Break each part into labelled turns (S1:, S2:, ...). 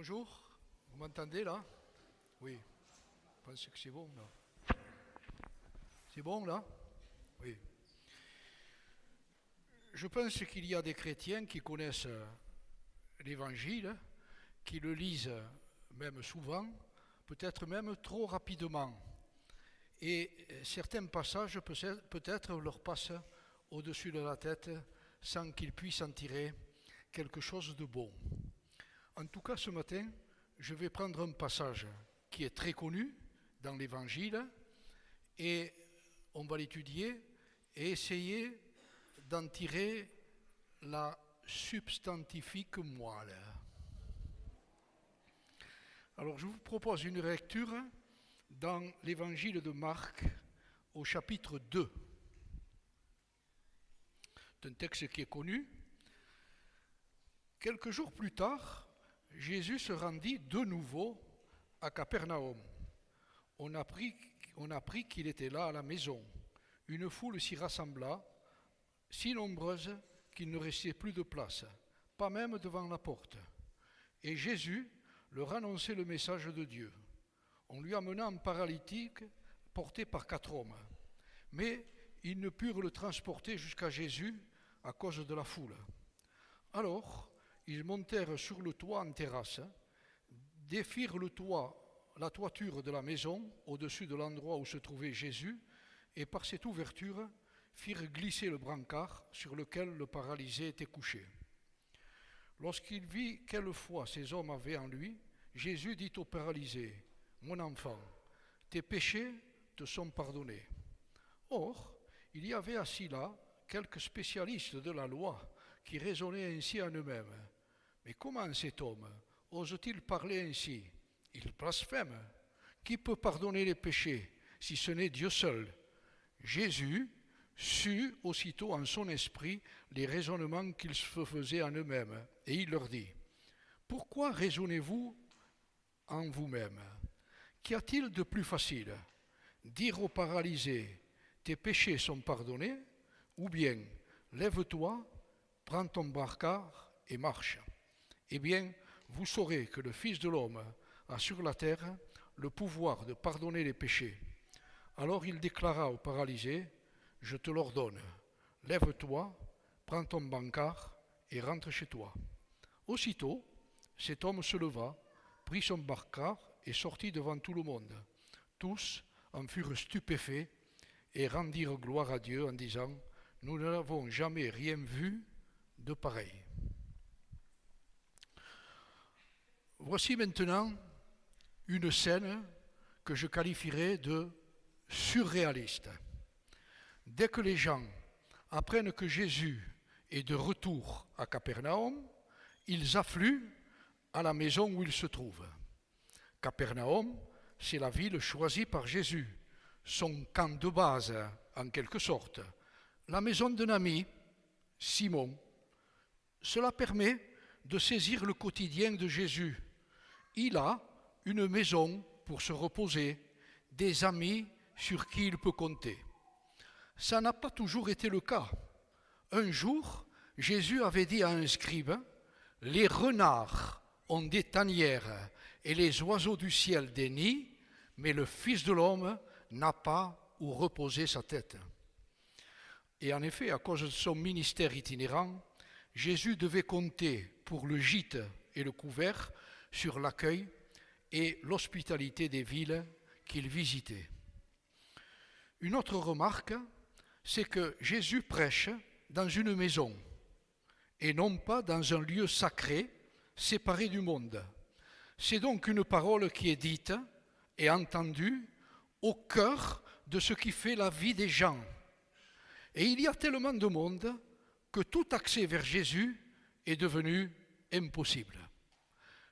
S1: Bonjour, vous m'entendez là? Oui, je pense que c'est bon là. C'est bon là? Oui. Je pense qu'il y a des chrétiens qui connaissent l'évangile, qui le lisent même souvent, peut-être même trop rapidement. Et certains passages peut-être leur passent au-dessus de la tête sans qu'ils puissent en tirer quelque chose de bon. En tout cas, ce matin, je vais prendre un passage qui est très connu dans l'Évangile et on va l'étudier et essayer d'en tirer la substantifique moelle. Alors je vous propose une lecture dans l'Évangile de Marc au chapitre 2. C'est un texte qui est connu. Quelques jours plus tard, Jésus se rendit de nouveau à Capernaum. On apprit, qu'il était là à la maison. Une foule s'y rassembla, si nombreuse qu'il ne restait plus de place, pas même devant la porte. Et Jésus leur annonçait le message de Dieu. On lui amena un paralytique porté par quatre hommes. Mais ils ne purent le transporter jusqu'à Jésus à cause de la foule. Alors, ils montèrent sur le toit en terrasse, défirent le toit, la toiture de la maison au-dessus de l'endroit où se trouvait Jésus, et par cette ouverture firent glisser le brancard sur lequel le paralysé était couché. Lorsqu'il vit quelle foi ces hommes avaient en lui, Jésus dit au paralysé, Mon enfant, tes péchés te sont pardonnés. Or, il y avait assis là quelques spécialistes de la loi qui raisonnaient ainsi en eux-mêmes. Mais comment cet homme ose-t-il parler ainsi? Il blasphème. Qui peut pardonner les péchés si ce n'est Dieu seul? Jésus sut aussitôt en son esprit les raisonnements qu'ils faisaient en eux-mêmes, et il leur dit, Pourquoi raisonnez-vous en vous-même? Qu'y a-t-il de plus facile? Dire au paralysé, tes péchés sont pardonnés, ou bien, lève-toi, prends ton barcard et marche eh bien, vous saurez que le Fils de l'homme a sur la terre le pouvoir de pardonner les péchés. Alors il déclara au paralysé, Je te l'ordonne, lève-toi, prends ton bancard et rentre chez toi. Aussitôt, cet homme se leva, prit son bancard et sortit devant tout le monde. Tous en furent stupéfaits et rendirent gloire à Dieu en disant, Nous n'avons jamais rien vu de pareil. Voici maintenant une scène que je qualifierais de surréaliste. Dès que les gens apprennent que Jésus est de retour à Capernaum, ils affluent à la maison où il se trouve. Capernaum, c'est la ville choisie par Jésus, son camp de base en quelque sorte, la maison d'un ami, Simon. Cela permet de saisir le quotidien de Jésus il a une maison pour se reposer, des amis sur qui il peut compter. Ça n'a pas toujours été le cas. Un jour, Jésus avait dit à un scribe, Les renards ont des tanières et les oiseaux du ciel des nids, mais le Fils de l'homme n'a pas où reposer sa tête. Et en effet, à cause de son ministère itinérant, Jésus devait compter pour le gîte et le couvert sur l'accueil et l'hospitalité des villes qu'il visitait. Une autre remarque, c'est que Jésus prêche dans une maison et non pas dans un lieu sacré séparé du monde. C'est donc une parole qui est dite et entendue au cœur de ce qui fait la vie des gens. Et il y a tellement de monde que tout accès vers Jésus est devenu impossible.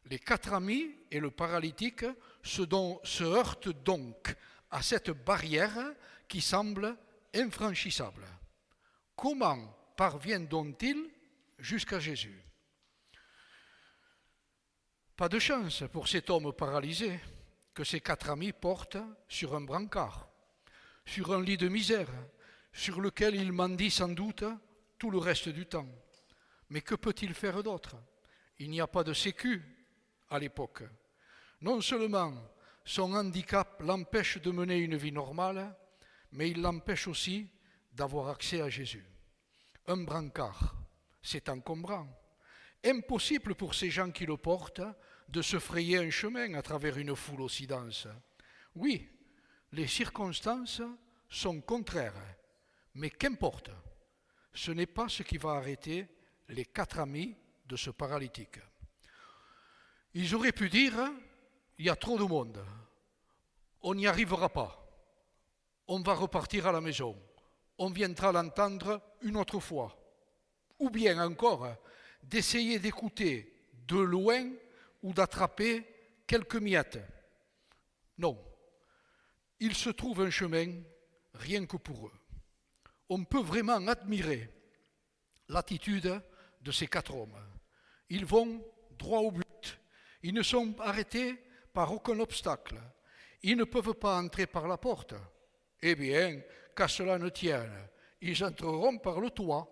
S1: Les quatre amis et le paralytique se, heurtent donc à cette barrière qui semble infranchissable. Comment parviennent-ils jusqu'à Jésus? Pas de chance pour cet homme paralysé que ses quatre amis portent sur un brancard, sur un lit de misère, sur lequel il mendie sans doute tout le reste du temps. Mais que peut-il faire d'autre? Il n'y a pas de sécu, à l'époque. Non seulement son handicap l'empêche de mener une vie normale, mais il l'empêche aussi d'avoir accès à Jésus. Un brancard, c'est encombrant. Impossible pour ces gens qui le portent de se frayer un chemin à travers une foule aussi dense. Oui, les circonstances sont contraires, mais qu'importe, ce n'est pas ce qui va arrêter les quatre amis de ce paralytique. Ils auraient pu dire, il y a trop de monde, on n'y arrivera pas, on va repartir à la maison, on viendra l'entendre une autre fois. Ou bien encore, d'essayer d'écouter de loin ou d'attraper quelques miettes. Non, il se trouve un chemin rien que pour eux. On peut vraiment admirer l'attitude de ces quatre hommes. Ils vont droit au but. Ils ne sont arrêtés par aucun obstacle. Ils ne peuvent pas entrer par la porte. Eh bien, qu'à cela ne tienne, ils entreront par le toit.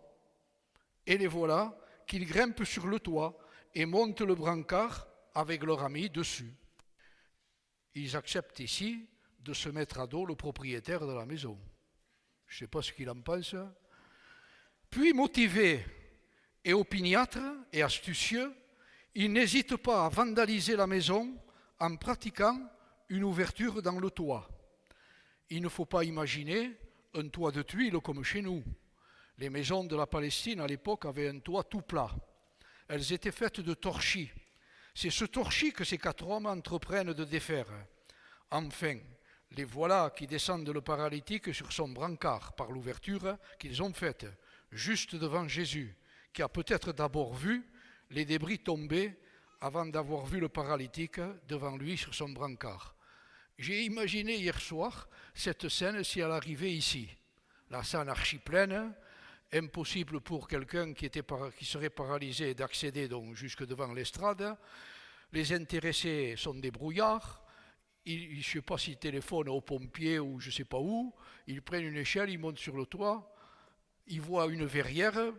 S1: Et les voilà qu'ils grimpent sur le toit et montent le brancard avec leur ami dessus. Ils acceptent ici de se mettre à dos le propriétaire de la maison. Je ne sais pas ce qu'il en pense. Puis, motivés et opiniâtres et astucieux, ils n'hésitent pas à vandaliser la maison en pratiquant une ouverture dans le toit. Il ne faut pas imaginer un toit de tuiles comme chez nous. Les maisons de la Palestine à l'époque avaient un toit tout plat. Elles étaient faites de torchis. C'est ce torchis que ces quatre hommes entreprennent de défaire. Enfin, les voilà qui descendent le paralytique sur son brancard par l'ouverture qu'ils ont faite, juste devant Jésus, qui a peut-être d'abord vu les débris tomber avant d'avoir vu le paralytique devant lui sur son brancard. J'ai imaginé hier soir cette scène si elle arrivait ici. La salle archi pleine, impossible pour quelqu'un qui, qui serait paralysé d'accéder donc jusque devant l'estrade. Les intéressés sont des brouillards. Ils, je ne sais pas s'ils téléphonent aux pompiers ou je ne sais pas où. Ils prennent une échelle, ils montent sur le toit. Ils voient une verrière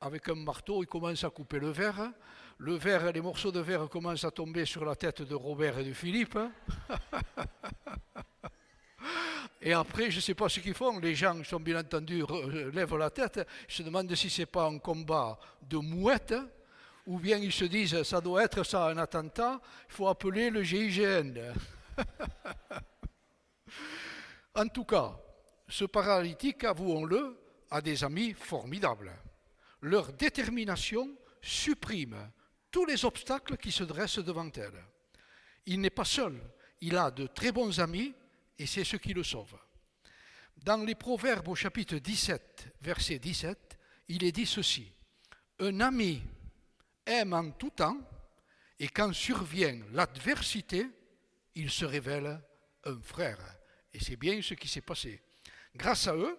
S1: avec un marteau, ils commencent à couper le verre. Le verre, les morceaux de verre commencent à tomber sur la tête de Robert et de Philippe. Et après, je ne sais pas ce qu'ils font. Les gens, sont bien entendu, lèvent la tête, ils se demandent si ce n'est pas un combat de mouettes, ou bien ils se disent, ça doit être ça, un attentat, il faut appeler le GIGN. en tout cas, ce paralytique, avouons-le, a des amis formidables. Leur détermination supprime tous les obstacles qui se dressent devant elle. Il n'est pas seul, il a de très bons amis et c'est ce qui le sauve. Dans les Proverbes au chapitre 17, verset 17, il est dit ceci. Un ami aime en tout temps, et quand survient l'adversité, il se révèle un frère. Et c'est bien ce qui s'est passé. Grâce à eux,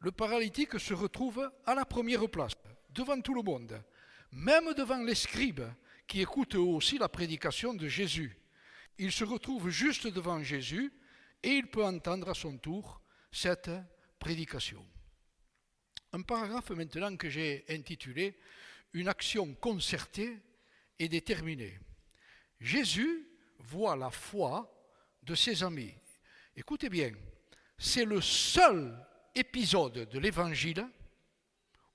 S1: le paralytique se retrouve à la première place, devant tout le monde, même devant les scribes qui écoutent aussi la prédication de Jésus. Il se retrouve juste devant Jésus et il peut entendre à son tour cette prédication. Un paragraphe maintenant que j'ai intitulé Une action concertée et déterminée. Jésus voit la foi de ses amis. Écoutez bien, c'est le seul épisode de l'Évangile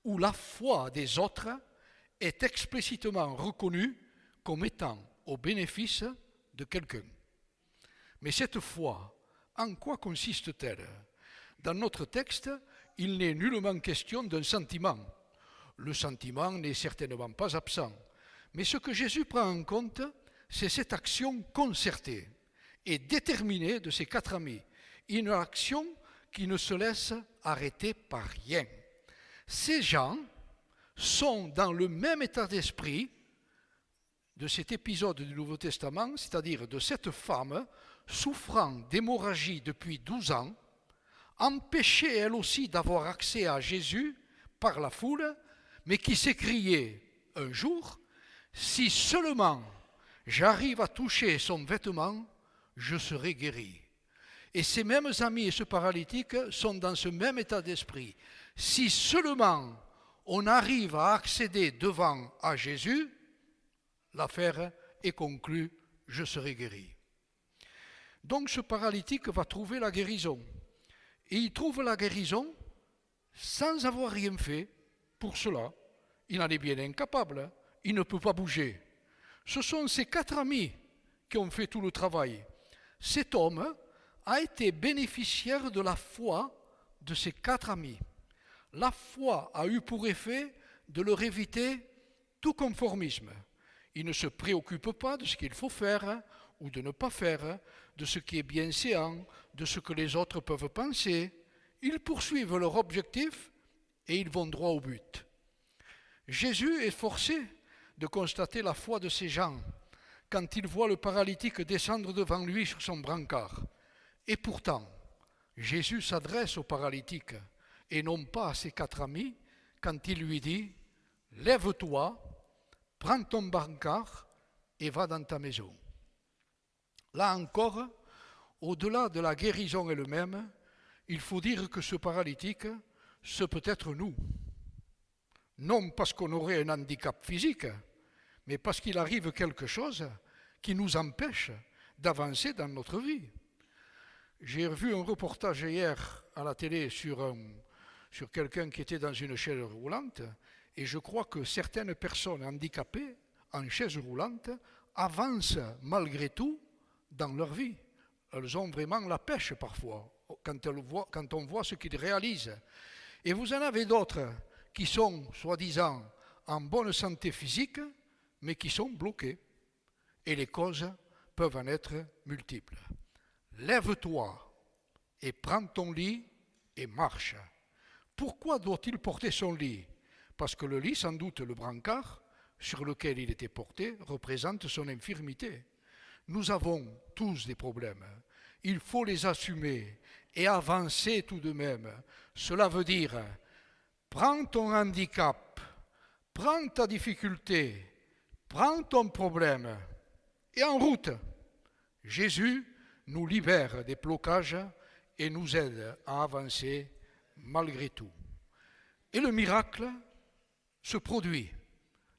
S1: où la foi des autres est explicitement reconnue comme étant au bénéfice de quelqu'un. Mais cette foi en quoi consiste-t-elle? Dans notre texte, il n'est nullement question d'un sentiment. Le sentiment n'est certainement pas absent. Mais ce que Jésus prend en compte, c'est cette action concertée et déterminée de ses quatre amis. Une action qui ne se laisse arrêter par rien. Ces gens sont dans le même état d'esprit de cet épisode du Nouveau Testament, c'est-à-dire de cette femme souffrant d'hémorragie depuis 12 ans, empêchée elle aussi d'avoir accès à Jésus par la foule, mais qui s'écriait un jour, si seulement j'arrive à toucher son vêtement, je serai guéri. Et ces mêmes amis et ce paralytique sont dans ce même état d'esprit. Si seulement on arrive à accéder devant à Jésus, l'affaire est conclue je serai guéri. Donc ce paralytique va trouver la guérison. Et il trouve la guérison sans avoir rien fait pour cela. Il en est bien incapable, il ne peut pas bouger. Ce sont ses quatre amis qui ont fait tout le travail. Cet homme a été bénéficiaire de la foi de ses quatre amis. La foi a eu pour effet de leur éviter tout conformisme. Il ne se préoccupe pas de ce qu'il faut faire ou de ne pas faire, de ce qui est bien séant, de ce que les autres peuvent penser. Ils poursuivent leur objectif et ils vont droit au but. Jésus est forcé de constater la foi de ces gens quand il voit le paralytique descendre devant lui sur son brancard. Et pourtant, Jésus s'adresse au paralytique et non pas à ses quatre amis quand il lui dit Lève-toi, prends ton brancard et va dans ta maison. Là encore, au-delà de la guérison elle-même, il faut dire que ce paralytique, ce peut être nous. Non parce qu'on aurait un handicap physique, mais parce qu'il arrive quelque chose qui nous empêche d'avancer dans notre vie. J'ai vu un reportage hier à la télé sur, sur quelqu'un qui était dans une chaise roulante, et je crois que certaines personnes handicapées en chaise roulante avancent malgré tout dans leur vie. Elles ont vraiment la pêche parfois, quand, on voit ce qu'ils réalisent. Et vous en avez d'autres qui sont, soi-disant, en bonne santé physique, mais qui sont bloqués. Et les causes peuvent en être multiples. Lève-toi et prends ton lit et marche. Pourquoi doit-il porter son lit? Parce que le lit, sans doute le brancard sur lequel il était porté, représente son infirmité. Nous avons tous des problèmes. Il faut les assumer et avancer tout de même. Cela veut dire, prends ton handicap, prends ta difficulté, prends ton problème et en route. Jésus nous libère des blocages et nous aide à avancer malgré tout. Et le miracle se produit.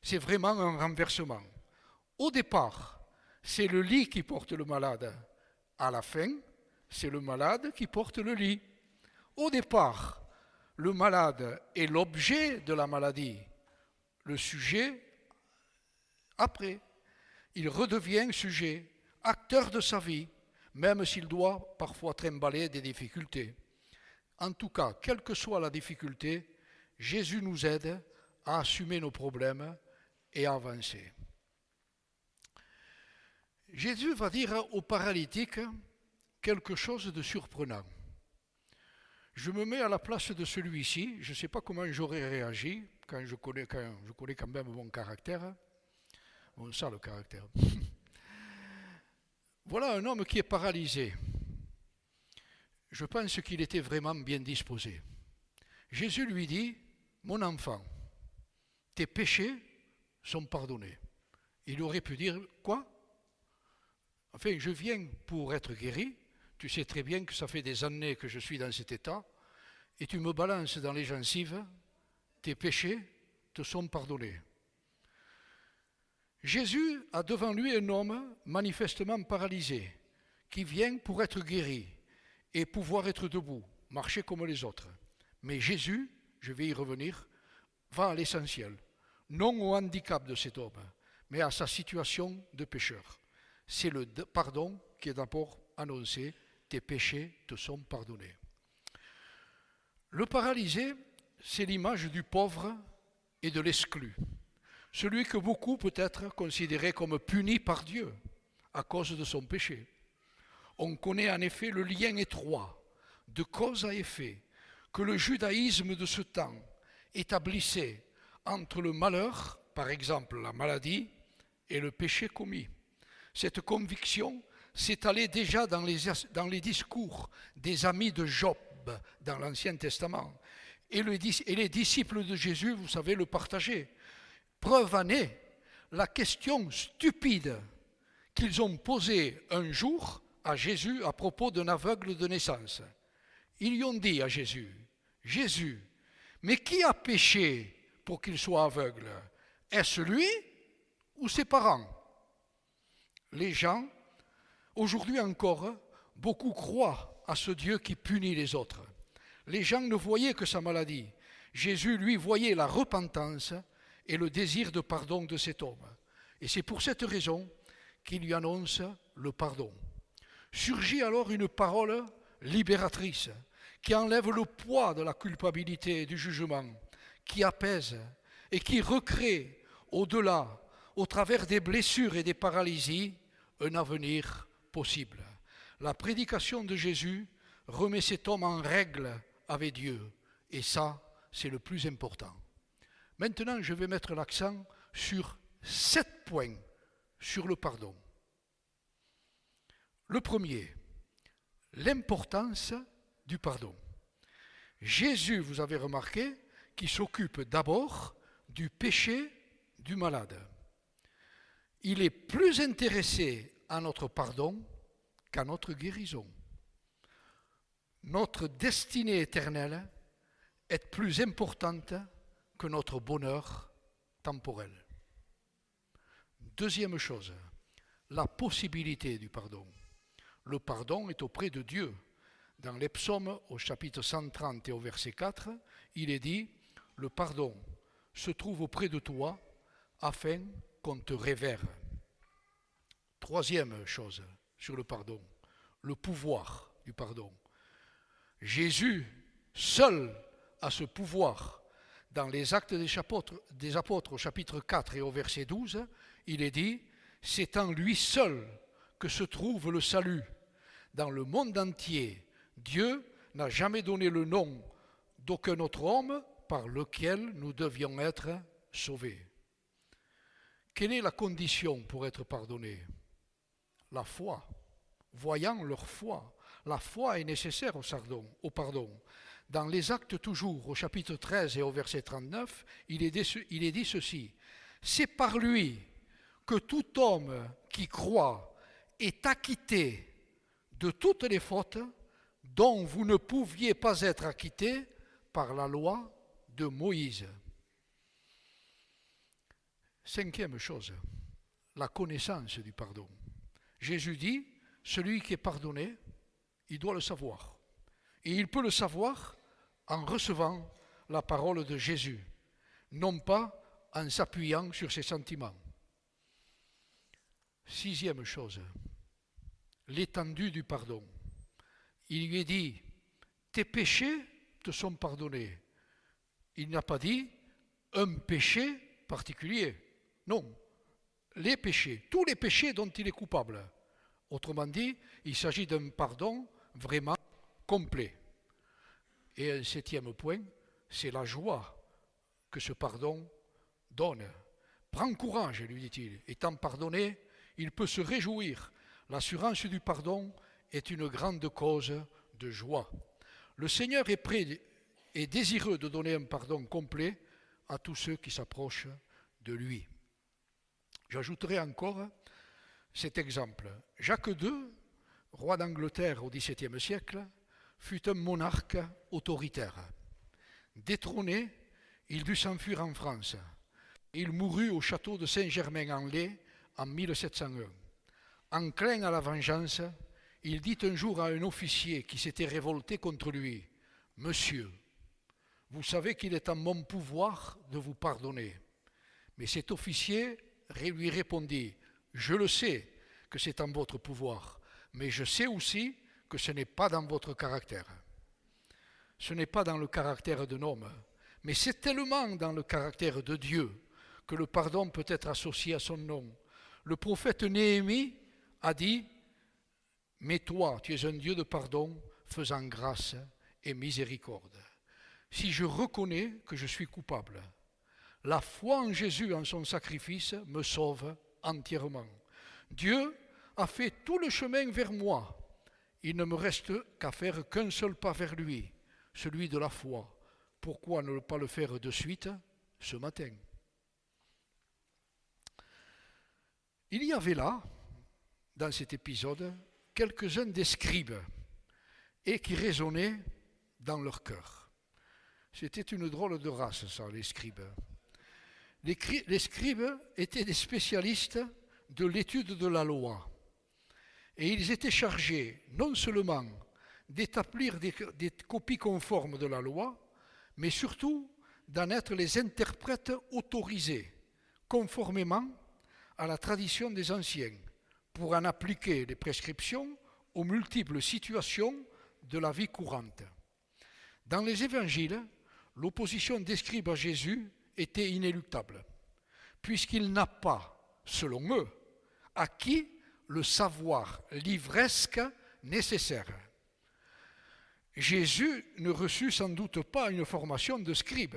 S1: C'est vraiment un renversement. Au départ, c'est le lit qui porte le malade. À la fin, c'est le malade qui porte le lit. Au départ, le malade est l'objet de la maladie. Le sujet, après, il redevient sujet, acteur de sa vie, même s'il doit parfois trimballer des difficultés. En tout cas, quelle que soit la difficulté, Jésus nous aide à assumer nos problèmes et à avancer. Jésus va dire au paralytique quelque chose de surprenant. Je me mets à la place de celui-ci, je ne sais pas comment j'aurais réagi, quand je, connais, quand je connais quand même mon caractère. Sent le caractère. voilà un homme qui est paralysé. Je pense qu'il était vraiment bien disposé. Jésus lui dit, mon enfant, tes péchés sont pardonnés. Il aurait pu dire, quoi? Enfin, je viens pour être guéri. Tu sais très bien que ça fait des années que je suis dans cet état. Et tu me balances dans les gencives. Tes péchés te sont pardonnés. Jésus a devant lui un homme manifestement paralysé, qui vient pour être guéri et pouvoir être debout, marcher comme les autres. Mais Jésus, je vais y revenir, va à l'essentiel, non au handicap de cet homme, mais à sa situation de pécheur c'est le pardon qui est d'abord annoncé, tes péchés te sont pardonnés. Le paralysé, c'est l'image du pauvre et de l'exclu, celui que beaucoup peut-être considéraient comme puni par Dieu à cause de son péché. On connaît en effet le lien étroit de cause à effet que le judaïsme de ce temps établissait entre le malheur, par exemple la maladie, et le péché commis. Cette conviction s'étalait déjà dans les, discours des amis de Job dans l'Ancien Testament. Et, et les disciples de Jésus, vous savez, le partageaient. Preuve en est la question stupide qu'ils ont posée un jour à Jésus à propos d'un aveugle de naissance. Ils lui ont dit à Jésus, Jésus, mais qui a péché pour qu'il soit aveugle? Est-ce lui ou ses parents? Les gens, aujourd'hui encore, beaucoup croient à ce Dieu qui punit les autres. Les gens ne voyaient que sa maladie. Jésus, lui, voyait la repentance et le désir de pardon de cet homme. Et c'est pour cette raison qu'il lui annonce le pardon. Surgit alors une parole libératrice qui enlève le poids de la culpabilité et du jugement, qui apaise et qui recrée au-delà, au travers des blessures et des paralysies, un avenir possible. La prédication de Jésus remet cet homme en règle avec Dieu. Et ça, c'est le plus important. Maintenant, je vais mettre l'accent sur sept points sur le pardon. Le premier, l'importance du pardon. Jésus, vous avez remarqué, qui s'occupe d'abord du péché du malade. Il est plus intéressé à notre pardon qu'à notre guérison. Notre destinée éternelle est plus importante que notre bonheur temporel. Deuxième chose, la possibilité du pardon. Le pardon est auprès de Dieu. Dans les psaumes, au chapitre 130 et au verset 4, il est dit, le pardon se trouve auprès de toi afin qu'on te révère. Troisième chose sur le pardon, le pouvoir du pardon. Jésus, seul, a ce pouvoir. Dans les actes des apôtres, des apôtres au chapitre 4 et au verset 12, il est dit, c'est en lui seul que se trouve le salut. Dans le monde entier, Dieu n'a jamais donné le nom d'aucun autre homme par lequel nous devions être sauvés. Quelle est la condition pour être pardonné? La foi. Voyant leur foi, la foi est nécessaire au pardon. Dans les actes toujours, au chapitre 13 et au verset 39, il est dit, il est dit ceci. C'est par lui que tout homme qui croit est acquitté de toutes les fautes dont vous ne pouviez pas être acquitté par la loi de Moïse. Cinquième chose, la connaissance du pardon. Jésus dit, celui qui est pardonné, il doit le savoir. Et il peut le savoir en recevant la parole de Jésus, non pas en s'appuyant sur ses sentiments. Sixième chose, l'étendue du pardon. Il lui dit, tes péchés te sont pardonnés. Il n'a pas dit un péché particulier. Non, les péchés, tous les péchés dont il est coupable. Autrement dit, il s'agit d'un pardon vraiment complet. Et un septième point, c'est la joie que ce pardon donne. Prends courage, lui dit-il. Étant pardonné, il peut se réjouir. L'assurance du pardon est une grande cause de joie. Le Seigneur est prêt et désireux de donner un pardon complet à tous ceux qui s'approchent de lui. J'ajouterai encore cet exemple. Jacques II, roi d'Angleterre au XVIIe siècle, fut un monarque autoritaire. Détrôné, il dut s'enfuir en France. Il mourut au château de Saint-Germain-en-Laye en 1701. Enclin à la vengeance, il dit un jour à un officier qui s'était révolté contre lui, Monsieur, vous savez qu'il est en mon pouvoir de vous pardonner. Mais cet officier lui répondit, Je le sais que c'est en votre pouvoir, mais je sais aussi que ce n'est pas dans votre caractère. Ce n'est pas dans le caractère d'un homme, mais c'est tellement dans le caractère de Dieu que le pardon peut être associé à son nom. Le prophète Néhémie a dit, Mais toi, tu es un Dieu de pardon, faisant grâce et miséricorde. Si je reconnais que je suis coupable, la foi en Jésus, en son sacrifice, me sauve entièrement. Dieu a fait tout le chemin vers moi. Il ne me reste qu'à faire qu'un seul pas vers lui, celui de la foi. Pourquoi ne pas le faire de suite ce matin? Il y avait là, dans cet épisode, quelques-uns des scribes et qui raisonnaient dans leur cœur. C'était une drôle de race, ça, les scribes. Les, scribes étaient des spécialistes de l'étude de la loi. Et ils étaient chargés non seulement d'établir des, copies conformes de la loi, mais surtout d'en être les interprètes autorisés, conformément à la tradition des anciens, pour en appliquer les prescriptions aux multiples situations de la vie courante. Dans les évangiles, l'opposition des scribes à Jésus était inéluctable, puisqu'il n'a pas, selon eux, acquis le savoir livresque nécessaire. Jésus ne reçut sans doute pas une formation de scribe,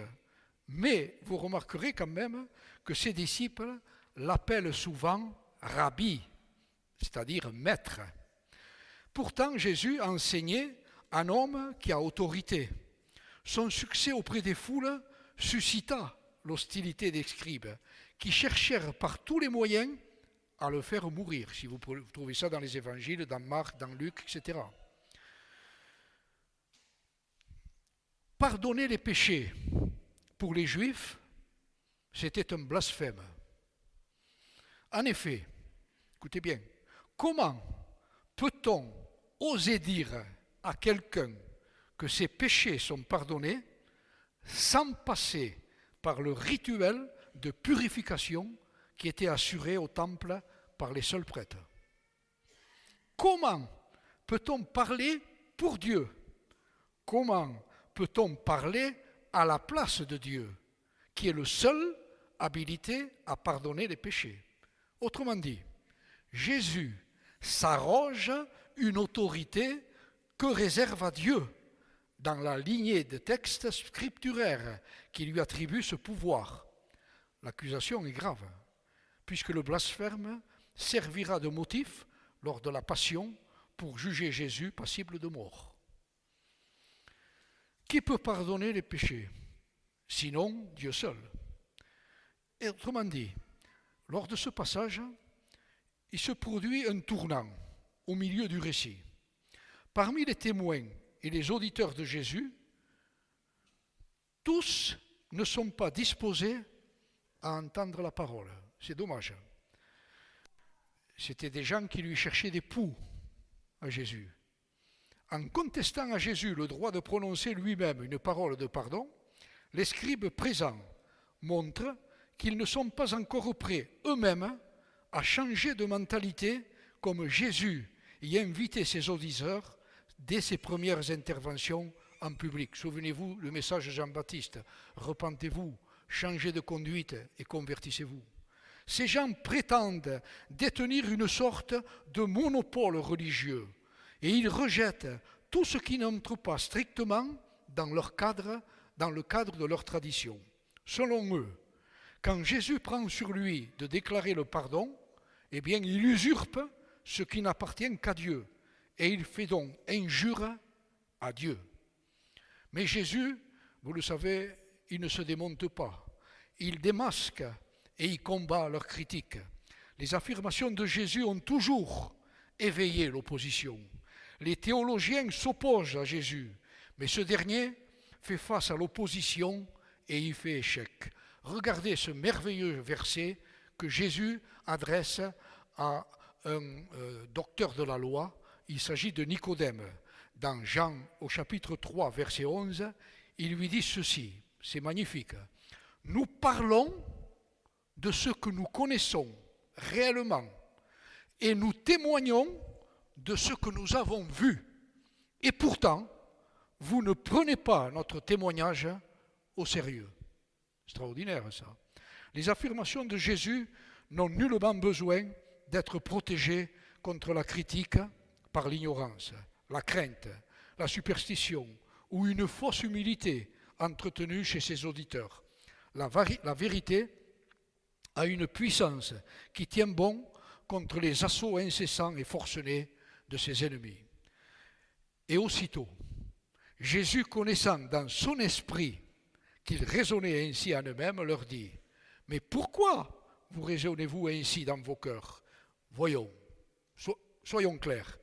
S1: mais vous remarquerez quand même que ses disciples l'appellent souvent rabbi, c'est-à-dire maître. Pourtant, Jésus a enseigné un homme qui a autorité. Son succès auprès des foules suscita l'hostilité des scribes, qui cherchèrent par tous les moyens à le faire mourir, si vous trouvez ça dans les évangiles, dans Marc, dans Luc, etc. Pardonner les péchés pour les Juifs, c'était un blasphème. En effet, écoutez bien, comment peut-on oser dire à quelqu'un que ses péchés sont pardonnés sans passer par le rituel de purification qui était assuré au temple par les seuls prêtres? Comment peut-on parler pour Dieu? Comment peut-on parler à la place de Dieu, qui est le seul habilité à pardonner les péchés? Autrement dit, Jésus s'arroge une autorité que réserve à Dieu dans la lignée de textes scripturaires qui lui attribuent ce pouvoir. L'accusation est grave, puisque le blasphème servira de motif lors de la passion pour juger Jésus passible de mort. Qui peut pardonner les péchés? Sinon Dieu seul. Autrement dit, lors de ce passage, il se produit un tournant au milieu du récit. Parmi les témoins et les auditeurs de Jésus, tous ne sont pas disposés à entendre la parole. C'est dommage. C'était des gens qui lui cherchaient des poux à Jésus. En contestant à Jésus le droit de prononcer lui-même une parole de pardon, les scribes présents montrent qu'ils ne sont pas encore prêts eux-mêmes à changer de mentalité comme Jésus y invitait ses auditeurs dès ses premières interventions en public. Souvenez-vous le message de Jean-Baptiste, repentez-vous, changez de conduite et convertissez-vous. Ces gens prétendent détenir une sorte de monopole religieux et ils rejettent tout ce qui n'entre pas strictement dans leur cadre, dans le cadre de leur tradition. Selon eux, quand Jésus prend sur lui de déclarer le pardon, eh bien, il usurpe ce qui n'appartient qu'à Dieu, et il fait donc injure à Dieu. Mais Jésus, vous le savez, il ne se démonte pas. Il démasque et il combat leurs critiques. Les affirmations de Jésus ont toujours éveillé l'opposition. Les théologiens s'opposent à Jésus, mais ce dernier fait face à l'opposition et il fait échec. Regardez ce merveilleux verset que Jésus adresse à un euh, docteur de la loi. Il s'agit de Nicodème. Dans Jean au chapitre 3, verset 11, il lui dit ceci, c'est magnifique. Nous parlons de ce que nous connaissons réellement et nous témoignons de ce que nous avons vu. Et pourtant, vous ne prenez pas notre témoignage au sérieux. Extraordinaire ça. Les affirmations de Jésus n'ont nullement besoin d'être protégées contre la critique par l'ignorance, la crainte, la superstition ou une fausse humilité entretenue chez ses auditeurs. La, vérité a une puissance qui tient bon contre les assauts incessants et forcenés de ses ennemis. Et aussitôt, Jésus, connaissant dans son esprit qu'ils raisonnaient ainsi en eux-mêmes, leur dit, Mais pourquoi vous raisonnez-vous ainsi dans vos cœurs? Voyons, soyons clairs.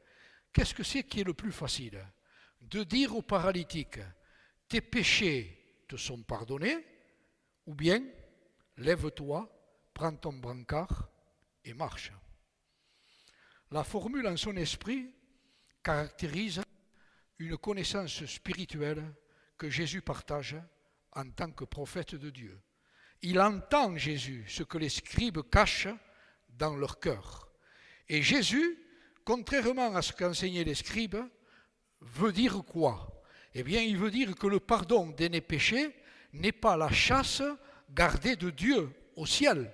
S1: Qu'est-ce que c'est qui est le plus facile? De dire aux paralytiques, tes péchés te sont pardonnés, ou bien, lève-toi, prends ton brancard et marche. La formule en son esprit caractérise une connaissance spirituelle que Jésus partage en tant que prophète de Dieu. Il entend Jésus ce que les scribes cachent dans leur cœur. Et Jésus, contrairement à ce qu'enseignaient les scribes, veut dire quoi? Eh bien, il veut dire que le pardon des péchés n'est pas la chasse gardée de Dieu au ciel.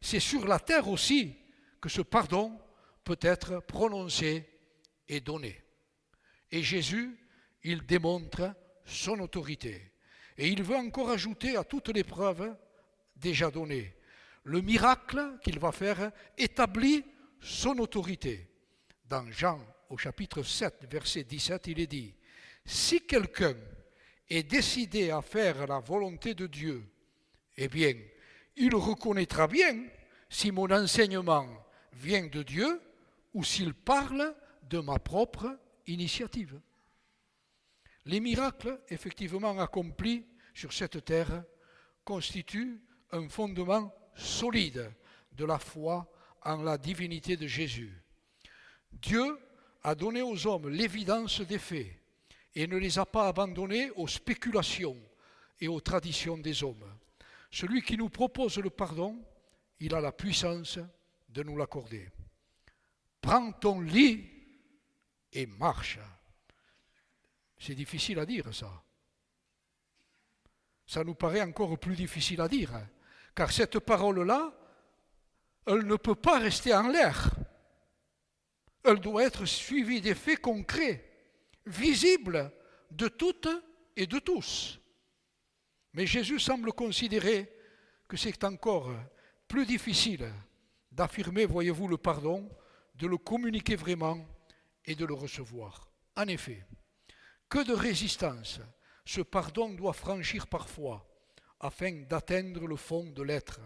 S1: C'est sur la terre aussi que ce pardon peut être prononcé et donné. Et Jésus, il démontre son autorité. Et il veut encore ajouter à toutes les preuves déjà données. Le miracle qu'il va faire établit son autorité. Dans Jean au chapitre 7, verset 17, il est dit, Si quelqu'un est décidé à faire la volonté de Dieu, eh bien, il reconnaîtra bien si mon enseignement vient de Dieu ou s'il parle de ma propre initiative. Les miracles effectivement accomplis sur cette terre constituent un fondement solide de la foi en la divinité de Jésus. Dieu a donné aux hommes l'évidence des faits et ne les a pas abandonnés aux spéculations et aux traditions des hommes. Celui qui nous propose le pardon, il a la puissance de nous l'accorder. Prends ton lit et marche. C'est difficile à dire ça. Ça nous paraît encore plus difficile à dire, car cette parole-là, elle ne peut pas rester en l'air. Elle doit être suivie des faits concrets, visibles de toutes et de tous. Mais Jésus semble considérer que c'est encore plus difficile d'affirmer, voyez-vous, le pardon, de le communiquer vraiment et de le recevoir. En effet, que de résistance ce pardon doit franchir parfois afin d'atteindre le fond de l'être,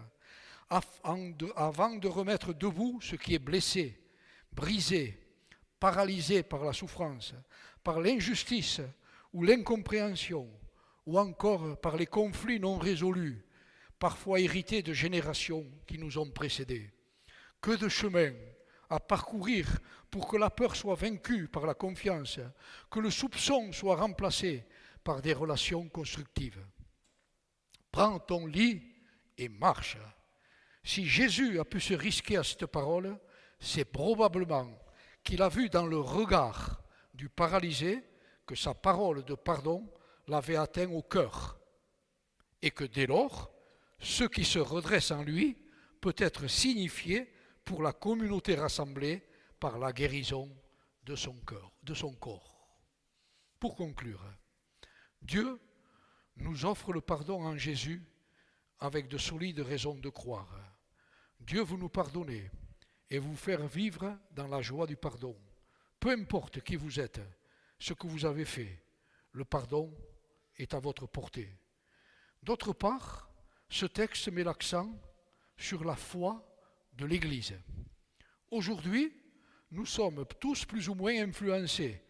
S1: avant de remettre debout ce qui est blessé, brisé, paralysé par la souffrance, par l'injustice ou l'incompréhension, ou encore par les conflits non résolus, parfois hérités de générations qui nous ont précédés. Que de chemin à parcourir pour que la peur soit vaincue par la confiance, que le soupçon soit remplacé par des relations constructives. Prends ton lit et marche. Si Jésus a pu se risquer à cette parole, c'est probablement qu'il a vu dans le regard du paralysé que sa parole de pardon l'avait atteint au cœur, et que dès lors, ce qui se redresse en lui peut être signifié pour la communauté rassemblée par la guérison de son de son corps. Pour conclure, Dieu nous offre le pardon en Jésus avec de solides raisons de croire. Dieu veut nous pardonner et vous faire vivre dans la joie du pardon. Peu importe qui vous êtes, ce que vous avez fait, le pardon est à votre portée. D'autre part, ce texte met l'accent sur la foi de l'Église. Aujourd'hui, nous sommes tous plus ou moins influencés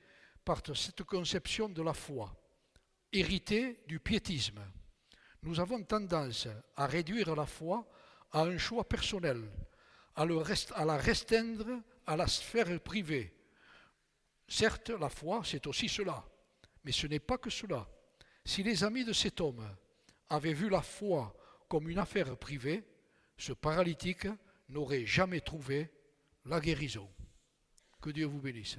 S1: par cette conception de la foi, héritée du piétisme. Nous avons tendance à réduire la foi à un choix personnel, à, à la restreindre à la sphère privée. Certes, la foi, c'est aussi cela, mais ce n'est pas que cela. Si les amis de cet homme avaient vu la foi comme une affaire privée, ce paralytique n'aurait jamais trouvé la guérison. Que Dieu vous bénisse.